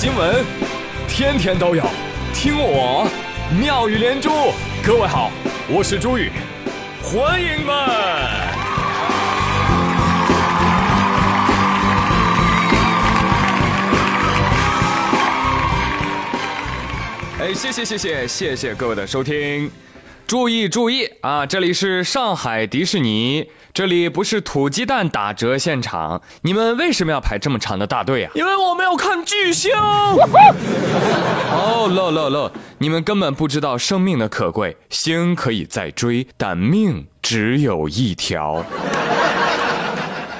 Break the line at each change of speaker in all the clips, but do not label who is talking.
新闻，天天都有，听我妙语连珠。各位好，我是朱宇，欢迎们。哎，谢谢谢谢谢谢各位的收听，注意注意啊！这里是上海迪士尼，这里不是土鸡蛋打折现场。你们为什么要排这么长的大队啊？因为我们要看巨星。哦，乐乐乐！你们根本不知道生命的可贵，星可以再追，但命只有一条。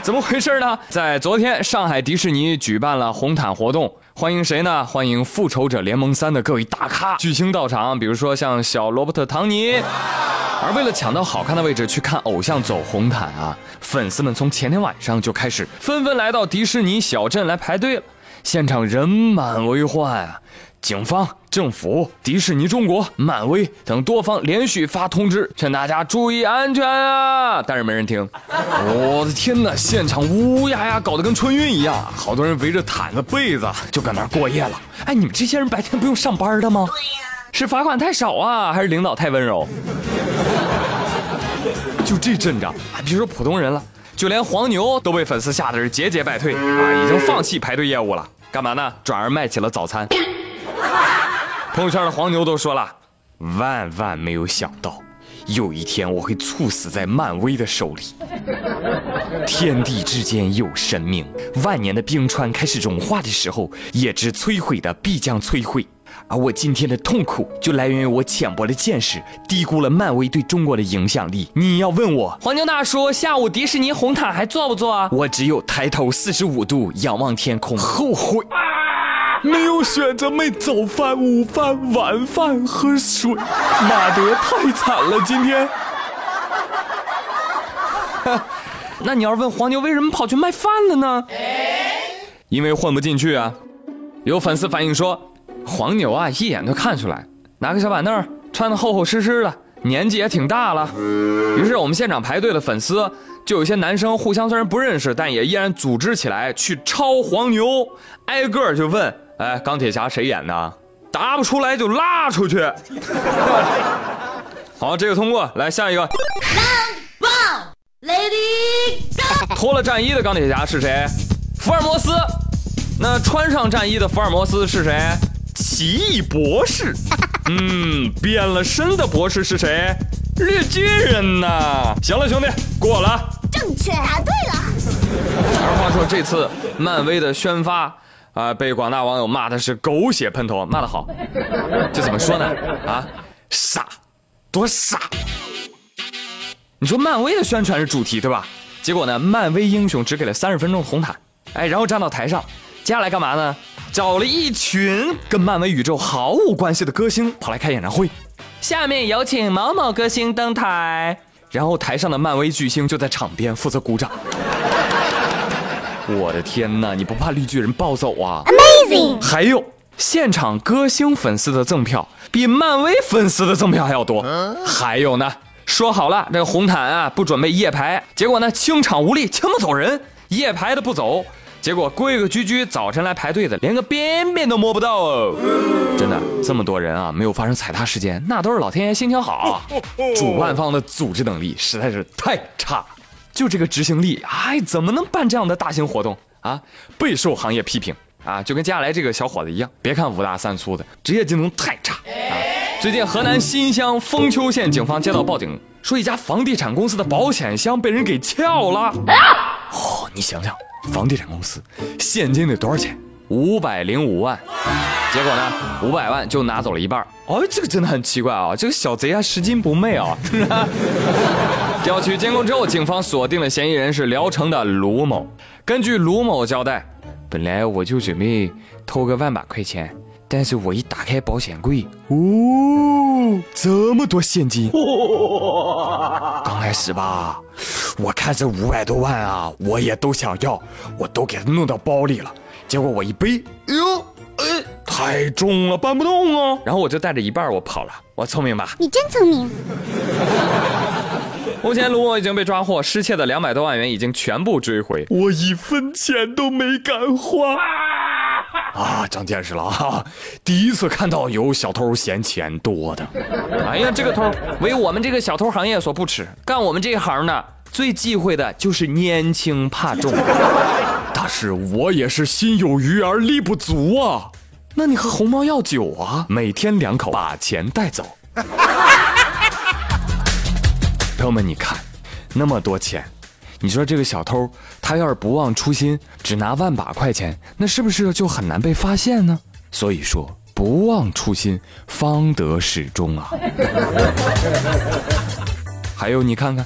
怎么回事呢？在昨天，上海迪士尼举办了红毯活动。欢迎谁呢？欢迎《复仇者联盟三》的各位大咖巨星到场，比如说像小罗伯特·唐尼。而为了抢到好看的位置去看偶像走红毯啊，粉丝们从前天晚上就开始纷纷来到迪士尼小镇来排队了，现场人满为患啊。警方、政府、迪士尼中国、漫威等多方连续发通知，劝大家注意安全啊！但是没人听。我的天哪，现场乌压压，搞得跟春运一样，好多人围着毯子、被子就搁那儿过夜了。哎，你们这些人白天不用上班的吗？是罚款太少啊，还是领导太温柔？就这阵仗，还别说普通人了，就连黄牛都被粉丝吓得是节节败退啊，已经放弃排队业务了。干嘛呢？转而卖起了早餐。朋友圈的黄牛都说了，万万没有想到，有一天我会猝死在漫威的手里。天地之间有神明，万年的冰川开始融化的时候，也知摧毁的必将摧毁。而我今天的痛苦，就来源于我浅薄的见识，低估了漫威对中国的影响力。你要问我，黄牛大叔，下午迪士尼红毯还做不做啊？我只有抬头四十五度仰望天空，后悔。没有选择没早饭、午饭、晚饭和水，马德太惨了！今天，那你要是问黄牛为什么跑去卖饭了呢？因为混不进去啊！有粉丝反映说，黄牛啊一眼就看出来，拿个小板凳，穿的厚厚实实的，年纪也挺大了。于是我们现场排队的粉丝，就有些男生互相虽然不认识，但也依然组织起来去抄黄牛，挨个就问。哎，钢铁侠谁演的？答不出来就拉出去。好，这个通过。来下一个。Lady，脱了战衣的钢铁侠是谁？福尔摩斯。那穿上战衣的福尔摩斯是谁？奇异博士。嗯，变了身的博士是谁？绿巨人呐。行了，兄弟，过了。正确，答对了。而话说这次漫威的宣发。啊！被广大网友骂的是狗血喷头，骂的好，这怎么说呢？啊，傻，多傻！你说漫威的宣传是主题对吧？结果呢，漫威英雄只给了三十分钟红毯，哎，然后站到台上，接下来干嘛呢？找了一群跟漫威宇宙毫无关系的歌星跑来开演唱会。下面有请某某歌星登台，然后台上的漫威巨星就在场边负责鼓掌。我的天哪！你不怕绿巨人暴走啊？Amazing！还有现场歌星粉丝的赠票比漫威粉丝的赠票还要多。还有呢，说好了这个红毯啊不准备夜排，结果呢清场无力，清不走人，夜排的不走，结果规规矩矩早晨来排队的连个边边都摸不到哦。真的这么多人啊，没有发生踩踏事件，那都是老天爷心情好。主办方的组织能力实在是太差。就这个执行力，哎，怎么能办这样的大型活动啊？备受行业批评啊！就跟接下来这个小伙子一样，别看五大三粗的，职业技能太差啊！最近河南新乡封丘县警方接到报警，说一家房地产公司的保险箱被人给撬了。哦，你想想，房地产公司现金得多少钱？五百零五万。结果呢，五百万就拿走了一半。哦，这个真的很奇怪啊！这个小贼还拾金不昧啊！调取监控之后，警方锁定了嫌疑人是聊城的卢某。根据卢某交代，本来我就准备偷个万把块钱，但是我一打开保险柜，哦，这么多现金！刚开始吧，我看这五百多万啊，我也都想要，我都给他弄到包里了。结果我一背，哎呦！哎，太重了，搬不动啊！然后我就带着一半，我跑了。我聪明吧？
你真聪明。
目前卢某已经被抓获，失窃的两百多万元已经全部追回，我一分钱都没敢花。啊，长见识了啊！第一次看到有小偷嫌钱多的。哎呀，这个偷为我们这个小偷行业所不耻，干我们这一行的最忌讳的就是年轻怕重。大师，我也是心有余而力不足啊。那你喝红猫药酒啊，每天两口，把钱带走。朋友们，你看，那么多钱。你说这个小偷，他要是不忘初心，只拿万把块钱，那是不是就很难被发现呢？所以说，不忘初心，方得始终啊。还有你看看，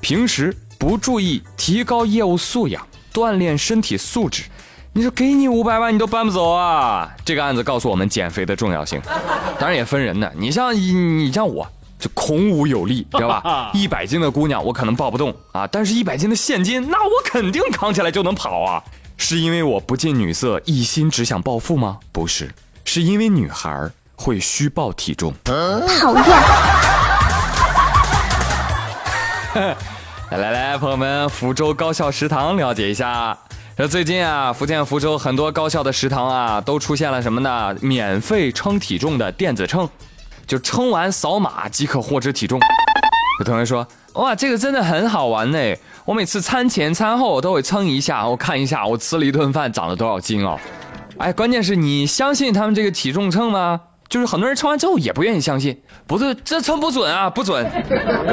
平时不注意提高业务素养，锻炼身体素质，你说给你五百万你都搬不走啊？这个案子告诉我们减肥的重要性，当然也分人呢。你像你，像我。就孔武有力，知道吧？一百斤的姑娘我可能抱不动啊，但是一百斤的现金，那我肯定扛起来就能跑啊！是因为我不近女色，一心只想暴富吗？不是，是因为女孩会虚报体重。讨厌！来来来，朋友们，福州高校食堂了解一下。这最近啊，福建福州很多高校的食堂啊，都出现了什么呢？免费称体重的电子秤。就称完扫码即可获知体重。有同学说：“哇，这个真的很好玩呢！我每次餐前餐后都会称一下，我看一下我吃了一顿饭长了多少斤哦。哎，关键是你相信他们这个体重秤吗？就是很多人称完之后也不愿意相信，不是，这称不准啊，不准。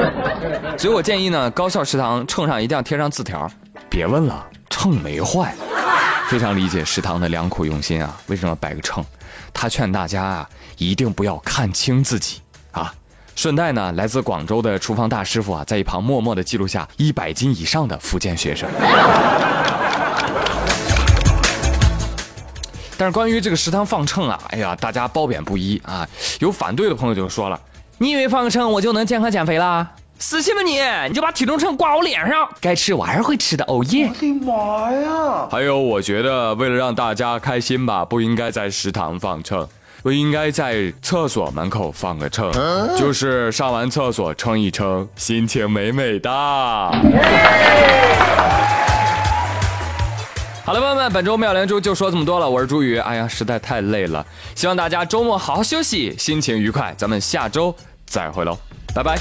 所以我建议呢，高校食堂秤上一定要贴上字条，别问了，秤没坏。非常理解食堂的良苦用心啊，为什么摆个秤？他劝大家啊。”一定不要看清自己啊！顺带呢，来自广州的厨房大师傅啊，在一旁默默的记录下一百斤以上的福建学生。但是关于这个食堂放秤啊，哎呀，大家褒贬不一啊。有反对的朋友就说了：“你以为放个秤我就能健康减肥啦？死心吧你！你就把体重秤挂我脸上，该吃我还是会吃的。”哦耶！我的妈呀！还有，我觉得为了让大家开心吧，不应该在食堂放秤。不应该在厕所门口放个秤，就是上完厕所称一称，心情美美的。好了，朋友们，本周妙连珠就说这么多了。我是朱宇，哎呀，实在太累了，希望大家周末好好休息，心情愉快。咱们下周再会喽，拜拜。